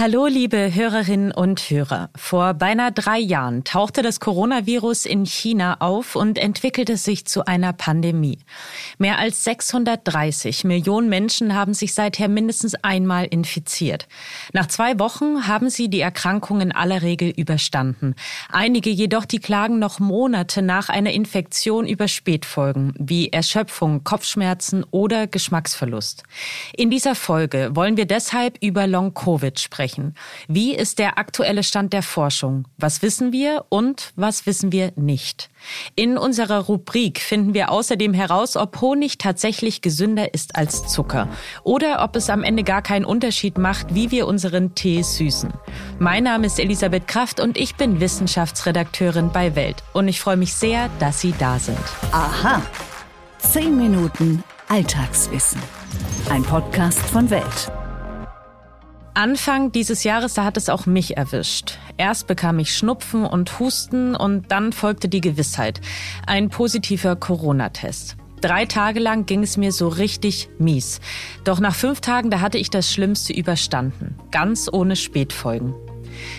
Hallo, liebe Hörerinnen und Hörer. Vor beinahe drei Jahren tauchte das Coronavirus in China auf und entwickelte sich zu einer Pandemie. Mehr als 630 Millionen Menschen haben sich seither mindestens einmal infiziert. Nach zwei Wochen haben sie die Erkrankung in aller Regel überstanden. Einige jedoch, die klagen noch Monate nach einer Infektion über Spätfolgen wie Erschöpfung, Kopfschmerzen oder Geschmacksverlust. In dieser Folge wollen wir deshalb über Long-Covid sprechen sprechen. Wie ist der aktuelle Stand der Forschung? Was wissen wir und was wissen wir nicht? In unserer Rubrik finden wir außerdem heraus, ob Honig tatsächlich gesünder ist als Zucker oder ob es am Ende gar keinen Unterschied macht, wie wir unseren Tee süßen. Mein Name ist Elisabeth Kraft und ich bin Wissenschaftsredakteurin bei Welt und ich freue mich sehr, dass Sie da sind. Aha. Zehn Minuten Alltagswissen. Ein Podcast von Welt. Anfang dieses Jahres, da hat es auch mich erwischt. Erst bekam ich Schnupfen und Husten und dann folgte die Gewissheit. Ein positiver Corona-Test. Drei Tage lang ging es mir so richtig mies. Doch nach fünf Tagen, da hatte ich das Schlimmste überstanden. Ganz ohne Spätfolgen.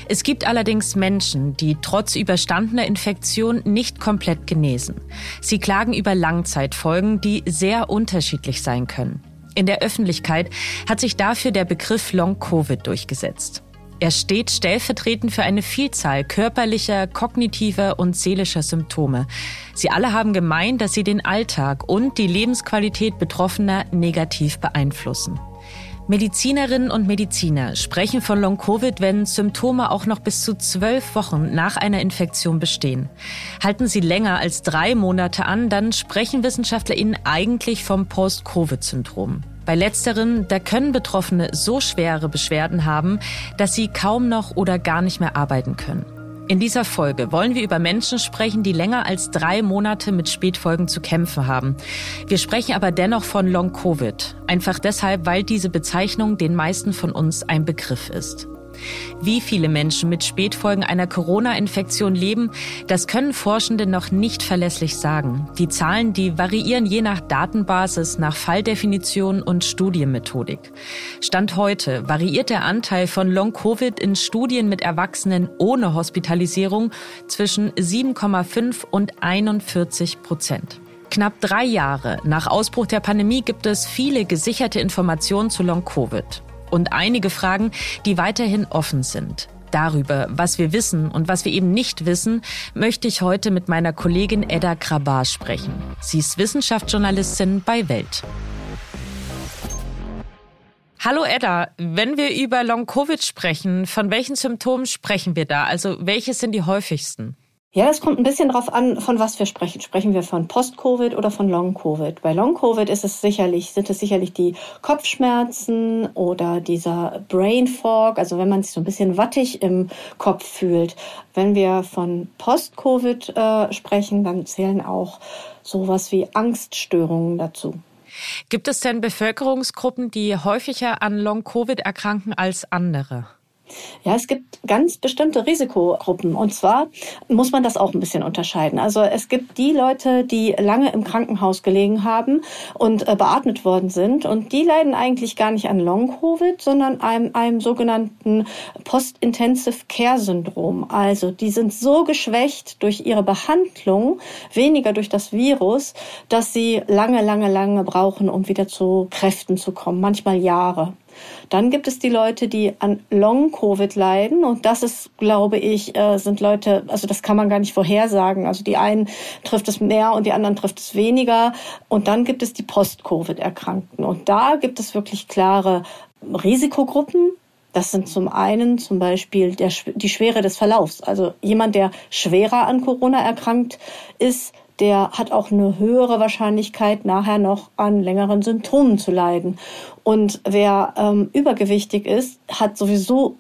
Es gibt allerdings Menschen, die trotz überstandener Infektion nicht komplett genesen. Sie klagen über Langzeitfolgen, die sehr unterschiedlich sein können. In der Öffentlichkeit hat sich dafür der Begriff Long-Covid durchgesetzt. Er steht stellvertretend für eine Vielzahl körperlicher, kognitiver und seelischer Symptome. Sie alle haben gemeint, dass sie den Alltag und die Lebensqualität Betroffener negativ beeinflussen. Medizinerinnen und Mediziner sprechen von Long-Covid, wenn Symptome auch noch bis zu zwölf Wochen nach einer Infektion bestehen. Halten sie länger als drei Monate an, dann sprechen WissenschaftlerInnen eigentlich vom Post-Covid-Syndrom. Bei letzteren, da können Betroffene so schwere Beschwerden haben, dass sie kaum noch oder gar nicht mehr arbeiten können. In dieser Folge wollen wir über Menschen sprechen, die länger als drei Monate mit Spätfolgen zu kämpfen haben. Wir sprechen aber dennoch von Long Covid. Einfach deshalb, weil diese Bezeichnung den meisten von uns ein Begriff ist. Wie viele Menschen mit Spätfolgen einer Corona-Infektion leben, das können Forschende noch nicht verlässlich sagen. Die Zahlen, die variieren je nach Datenbasis, nach Falldefinition und Studienmethodik. Stand heute variiert der Anteil von Long-Covid in Studien mit Erwachsenen ohne Hospitalisierung zwischen 7,5 und 41 Prozent. Knapp drei Jahre nach Ausbruch der Pandemie gibt es viele gesicherte Informationen zu Long-Covid und einige Fragen, die weiterhin offen sind. Darüber, was wir wissen und was wir eben nicht wissen, möchte ich heute mit meiner Kollegin Edda Krabar sprechen. Sie ist Wissenschaftsjournalistin bei Welt. Hallo Edda, wenn wir über Long-Covid sprechen, von welchen Symptomen sprechen wir da? Also welche sind die häufigsten? Ja, es kommt ein bisschen drauf an, von was wir sprechen. Sprechen wir von Post-Covid oder von Long-Covid? Bei Long-Covid ist es sicherlich, sind es sicherlich die Kopfschmerzen oder dieser Brain Fog, also wenn man sich so ein bisschen wattig im Kopf fühlt. Wenn wir von Post-Covid äh, sprechen, dann zählen auch sowas wie Angststörungen dazu. Gibt es denn Bevölkerungsgruppen, die häufiger an Long-Covid erkranken als andere? Ja, es gibt ganz bestimmte Risikogruppen. Und zwar muss man das auch ein bisschen unterscheiden. Also es gibt die Leute, die lange im Krankenhaus gelegen haben und äh, beatmet worden sind. Und die leiden eigentlich gar nicht an Long-Covid, sondern einem, einem sogenannten Post-Intensive Care-Syndrom. Also die sind so geschwächt durch ihre Behandlung, weniger durch das Virus, dass sie lange, lange, lange brauchen, um wieder zu Kräften zu kommen. Manchmal Jahre. Dann gibt es die Leute, die an Long-Covid leiden. Und das ist, glaube ich, äh, sind Leute, also das kann man gar nicht vorhersagen. Also die einen trifft es mehr und die anderen trifft es weniger. Und dann gibt es die Post-Covid-Erkrankten. Und da gibt es wirklich klare Risikogruppen. Das sind zum einen zum Beispiel der, die Schwere des Verlaufs. Also jemand, der schwerer an Corona erkrankt ist, der hat auch eine höhere Wahrscheinlichkeit, nachher noch an längeren Symptomen zu leiden. Und wer ähm, übergewichtig ist, hat sowieso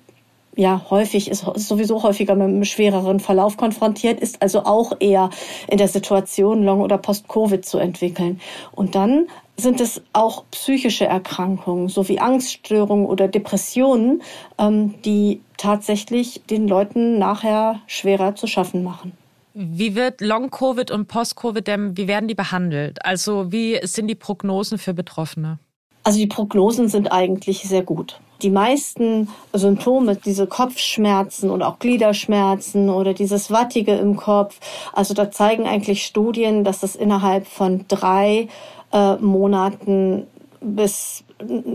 ja häufig ist, sowieso häufiger mit einem schwereren Verlauf konfrontiert, ist also auch eher in der Situation, Long- oder Post-Covid zu entwickeln. Und dann sind es auch psychische Erkrankungen, sowie Angststörungen oder Depressionen, ähm, die tatsächlich den Leuten nachher schwerer zu schaffen machen. Wie wird Long-Covid und Post-Covid, wie werden die behandelt? Also wie sind die Prognosen für Betroffene? Also die Prognosen sind eigentlich sehr gut. die meisten Symptome, diese Kopfschmerzen und auch Gliederschmerzen oder dieses Wattige im Kopf, also da zeigen eigentlich Studien, dass das innerhalb von drei äh, Monaten bis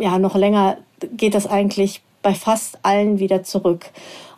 ja noch länger geht das eigentlich bei fast allen wieder zurück.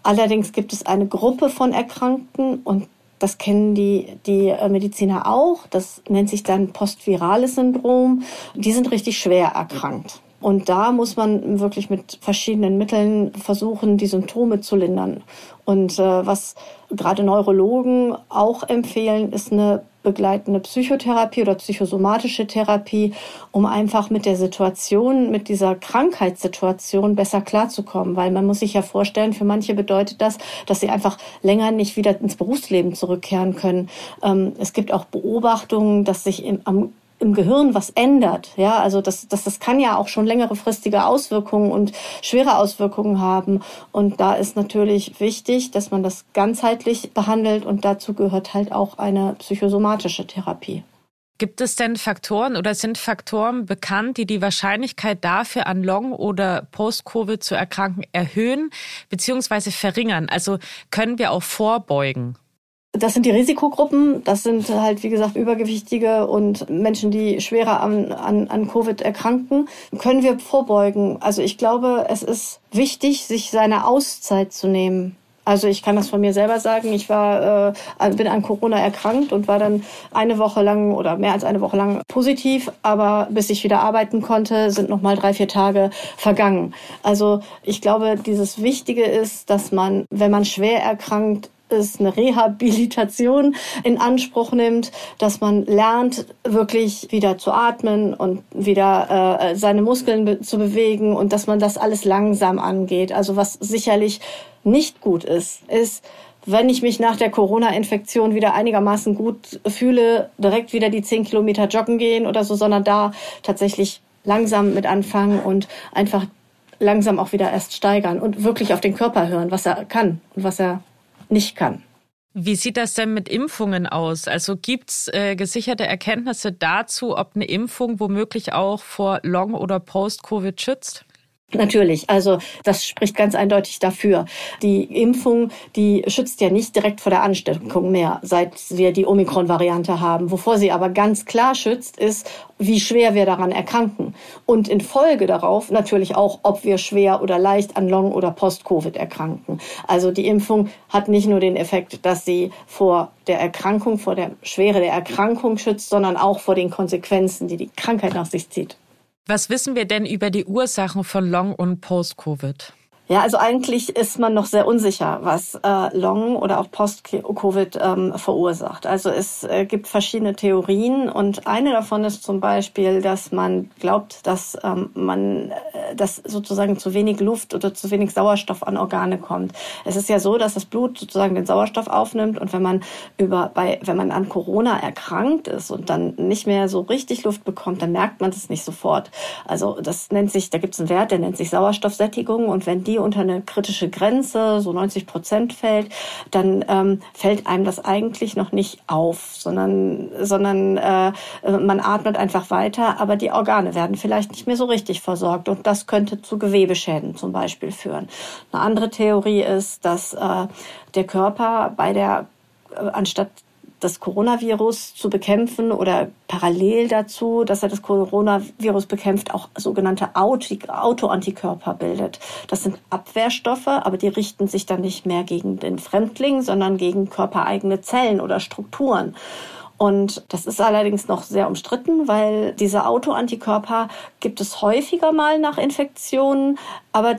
Allerdings gibt es eine Gruppe von Erkrankten und das kennen die, die äh, Mediziner auch. Das nennt sich dann postvirales Syndrom. Die sind richtig schwer erkrankt. Und da muss man wirklich mit verschiedenen Mitteln versuchen, die Symptome zu lindern. Und äh, was gerade Neurologen auch empfehlen, ist eine begleitende Psychotherapie oder psychosomatische Therapie, um einfach mit der Situation, mit dieser Krankheitssituation besser klarzukommen. Weil man muss sich ja vorstellen, für manche bedeutet das, dass sie einfach länger nicht wieder ins Berufsleben zurückkehren können. Ähm, es gibt auch Beobachtungen, dass sich im, am im Gehirn was ändert. Ja, also das, das, das kann ja auch schon längere fristige Auswirkungen und schwere Auswirkungen haben. Und da ist natürlich wichtig, dass man das ganzheitlich behandelt und dazu gehört halt auch eine psychosomatische Therapie. Gibt es denn Faktoren oder sind Faktoren bekannt, die die Wahrscheinlichkeit dafür, an Long- oder Post-Covid zu erkranken, erhöhen bzw. verringern? Also können wir auch vorbeugen? Das sind die Risikogruppen. Das sind halt, wie gesagt, Übergewichtige und Menschen, die schwerer an, an, an Covid erkranken. Können wir vorbeugen? Also ich glaube, es ist wichtig, sich seine Auszeit zu nehmen. Also ich kann das von mir selber sagen. Ich war, äh, bin an Corona erkrankt und war dann eine Woche lang oder mehr als eine Woche lang positiv. Aber bis ich wieder arbeiten konnte, sind noch mal drei, vier Tage vergangen. Also ich glaube, dieses Wichtige ist, dass man, wenn man schwer erkrankt, es eine Rehabilitation in Anspruch nimmt, dass man lernt, wirklich wieder zu atmen und wieder äh, seine Muskeln be zu bewegen und dass man das alles langsam angeht. Also was sicherlich nicht gut ist, ist, wenn ich mich nach der Corona-Infektion wieder einigermaßen gut fühle, direkt wieder die zehn Kilometer joggen gehen oder so, sondern da tatsächlich langsam mit anfangen und einfach langsam auch wieder erst steigern und wirklich auf den Körper hören, was er kann und was er nicht kann. Wie sieht das denn mit Impfungen aus? Also gibt's äh, gesicherte Erkenntnisse dazu, ob eine Impfung womöglich auch vor Long- oder Post-Covid schützt? Natürlich, also das spricht ganz eindeutig dafür. Die Impfung, die schützt ja nicht direkt vor der Ansteckung mehr, seit wir die Omikron-Variante haben. Wovor sie aber ganz klar schützt, ist, wie schwer wir daran erkranken. Und in Folge darauf natürlich auch, ob wir schwer oder leicht an Long- oder Post-Covid erkranken. Also die Impfung hat nicht nur den Effekt, dass sie vor der Erkrankung, vor der Schwere der Erkrankung schützt, sondern auch vor den Konsequenzen, die die Krankheit nach sich zieht. Was wissen wir denn über die Ursachen von Long- und Post-Covid? Ja, also eigentlich ist man noch sehr unsicher, was äh, Long oder auch Post-Covid ähm, verursacht. Also es äh, gibt verschiedene Theorien und eine davon ist zum Beispiel, dass man glaubt, dass ähm, man, äh, dass sozusagen zu wenig Luft oder zu wenig Sauerstoff an Organe kommt. Es ist ja so, dass das Blut sozusagen den Sauerstoff aufnimmt und wenn man über bei wenn man an Corona erkrankt ist und dann nicht mehr so richtig Luft bekommt, dann merkt man das nicht sofort. Also das nennt sich, da gibt es einen Wert, der nennt sich Sauerstoffsättigung und wenn die unter eine kritische Grenze, so 90 Prozent fällt, dann ähm, fällt einem das eigentlich noch nicht auf, sondern, sondern äh, man atmet einfach weiter, aber die Organe werden vielleicht nicht mehr so richtig versorgt und das könnte zu Gewebeschäden zum Beispiel führen. Eine andere Theorie ist, dass äh, der Körper bei der äh, anstatt das Coronavirus zu bekämpfen oder parallel dazu, dass er das Coronavirus bekämpft, auch sogenannte Autoantikörper bildet. Das sind Abwehrstoffe, aber die richten sich dann nicht mehr gegen den Fremdling, sondern gegen körpereigene Zellen oder Strukturen. Und das ist allerdings noch sehr umstritten, weil diese Autoantikörper gibt es häufiger mal nach Infektionen, aber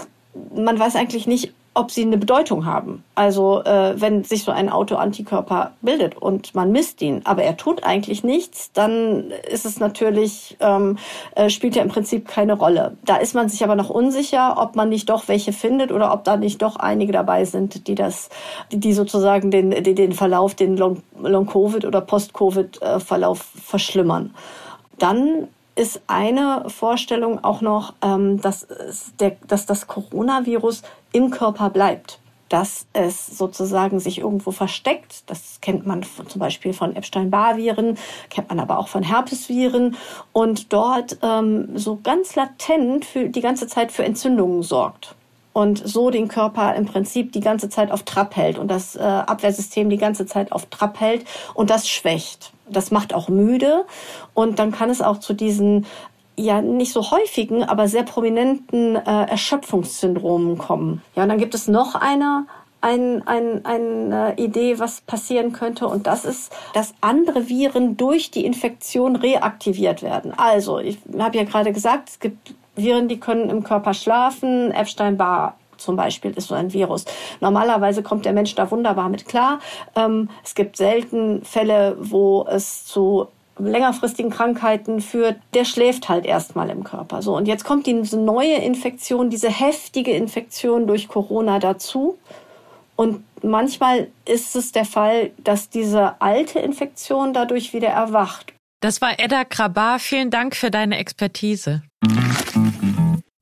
man weiß eigentlich nicht, ob sie eine Bedeutung haben. Also äh, wenn sich so ein Autoantikörper bildet und man misst ihn, aber er tut eigentlich nichts, dann ist es natürlich, ähm, äh, spielt ja im Prinzip keine Rolle. Da ist man sich aber noch unsicher, ob man nicht doch welche findet oder ob da nicht doch einige dabei sind, die das, die, die sozusagen den, den, den Verlauf, den Long-Covid oder Post-Covid-Verlauf äh, verschlimmern. Dann ist eine Vorstellung auch noch, ähm, dass, der, dass das Coronavirus im Körper bleibt. dass es sozusagen sich irgendwo versteckt. Das kennt man zum Beispiel von Epstein-Barr-Viren, kennt man aber auch von Herpesviren und dort ähm, so ganz latent für die ganze Zeit für Entzündungen sorgt und so den Körper im Prinzip die ganze Zeit auf Trab hält und das äh, Abwehrsystem die ganze Zeit auf Trab hält und das schwächt. Das macht auch müde und dann kann es auch zu diesen ja nicht so häufigen, aber sehr prominenten äh, Erschöpfungssyndromen kommen. Ja, und dann gibt es noch eine ein, ein, eine Idee, was passieren könnte. Und das ist, dass andere Viren durch die Infektion reaktiviert werden. Also, ich habe ja gerade gesagt, es gibt Viren, die können im Körper schlafen. Epstein-Barr zum Beispiel ist so ein Virus. Normalerweise kommt der Mensch da wunderbar mit klar. Ähm, es gibt selten Fälle, wo es zu längerfristigen Krankheiten führt, der schläft halt erstmal im Körper. So und jetzt kommt diese neue Infektion, diese heftige Infektion durch Corona dazu. Und manchmal ist es der Fall, dass diese alte Infektion dadurch wieder erwacht. Das war Edda Krabar. Vielen Dank für deine Expertise.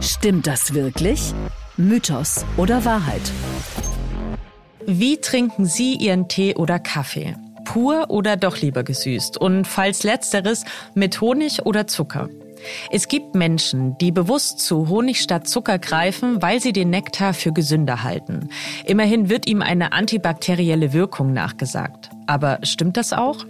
Stimmt das wirklich? Mythos oder Wahrheit? Wie trinken Sie Ihren Tee oder Kaffee? Pur oder doch lieber gesüßt? Und falls letzteres, mit Honig oder Zucker? Es gibt Menschen, die bewusst zu Honig statt Zucker greifen, weil sie den Nektar für gesünder halten. Immerhin wird ihm eine antibakterielle Wirkung nachgesagt. Aber stimmt das auch?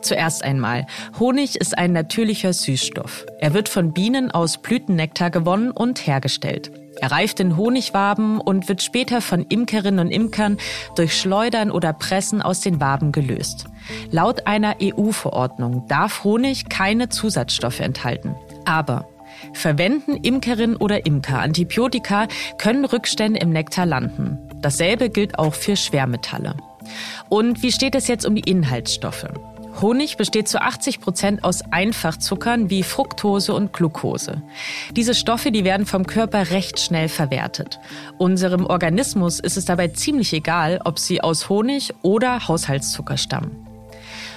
Zuerst einmal, Honig ist ein natürlicher Süßstoff. Er wird von Bienen aus Blütennektar gewonnen und hergestellt. Er reift in Honigwaben und wird später von Imkerinnen und Imkern durch Schleudern oder Pressen aus den Waben gelöst. Laut einer EU-Verordnung darf Honig keine Zusatzstoffe enthalten. Aber verwenden Imkerinnen oder Imker Antibiotika, können Rückstände im Nektar landen. Dasselbe gilt auch für Schwermetalle. Und wie steht es jetzt um die Inhaltsstoffe? Honig besteht zu 80 Prozent aus Einfachzuckern wie Fructose und Glucose. Diese Stoffe, die werden vom Körper recht schnell verwertet. Unserem Organismus ist es dabei ziemlich egal, ob sie aus Honig oder Haushaltszucker stammen.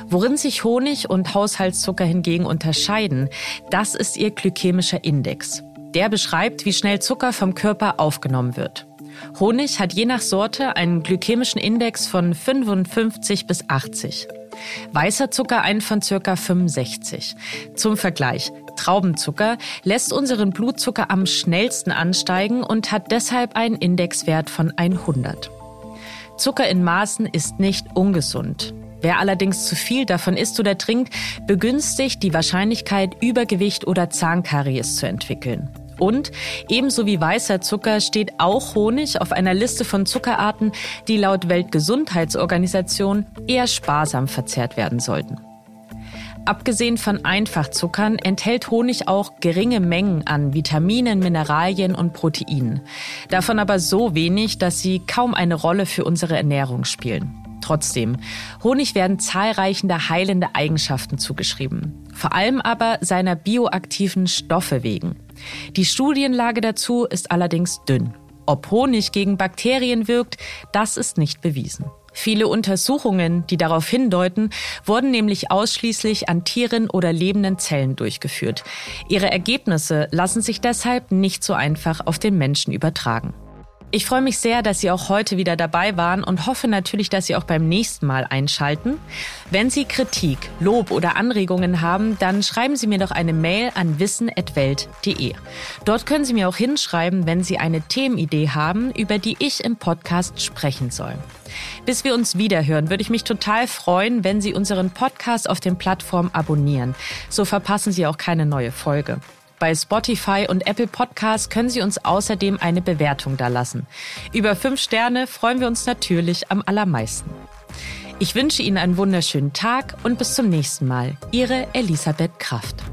Worin sich Honig und Haushaltszucker hingegen unterscheiden, das ist ihr glykämischer Index. Der beschreibt, wie schnell Zucker vom Körper aufgenommen wird. Honig hat je nach Sorte einen glykämischen Index von 55 bis 80. Weißer Zucker einen von circa 65. Zum Vergleich. Traubenzucker lässt unseren Blutzucker am schnellsten ansteigen und hat deshalb einen Indexwert von 100. Zucker in Maßen ist nicht ungesund. Wer allerdings zu viel davon isst oder trinkt, begünstigt die Wahrscheinlichkeit, Übergewicht oder Zahnkaries zu entwickeln. Und ebenso wie weißer Zucker steht auch Honig auf einer Liste von Zuckerarten, die laut Weltgesundheitsorganisation eher sparsam verzehrt werden sollten. Abgesehen von Einfachzuckern enthält Honig auch geringe Mengen an Vitaminen, Mineralien und Proteinen. Davon aber so wenig, dass sie kaum eine Rolle für unsere Ernährung spielen. Trotzdem, Honig werden zahlreichende heilende Eigenschaften zugeschrieben. Vor allem aber seiner bioaktiven Stoffe wegen. Die Studienlage dazu ist allerdings dünn. Ob Honig gegen Bakterien wirkt, das ist nicht bewiesen. Viele Untersuchungen, die darauf hindeuten, wurden nämlich ausschließlich an Tieren oder lebenden Zellen durchgeführt. Ihre Ergebnisse lassen sich deshalb nicht so einfach auf den Menschen übertragen. Ich freue mich sehr, dass Sie auch heute wieder dabei waren und hoffe natürlich, dass Sie auch beim nächsten Mal einschalten. Wenn Sie Kritik, Lob oder Anregungen haben, dann schreiben Sie mir doch eine Mail an wissen.welt.de. Dort können Sie mir auch hinschreiben, wenn Sie eine Themenidee haben, über die ich im Podcast sprechen soll. Bis wir uns wiederhören, würde ich mich total freuen, wenn Sie unseren Podcast auf den Plattformen abonnieren. So verpassen Sie auch keine neue Folge. Bei Spotify und Apple Podcasts können Sie uns außerdem eine Bewertung dalassen. Über fünf Sterne freuen wir uns natürlich am allermeisten. Ich wünsche Ihnen einen wunderschönen Tag und bis zum nächsten Mal. Ihre Elisabeth Kraft.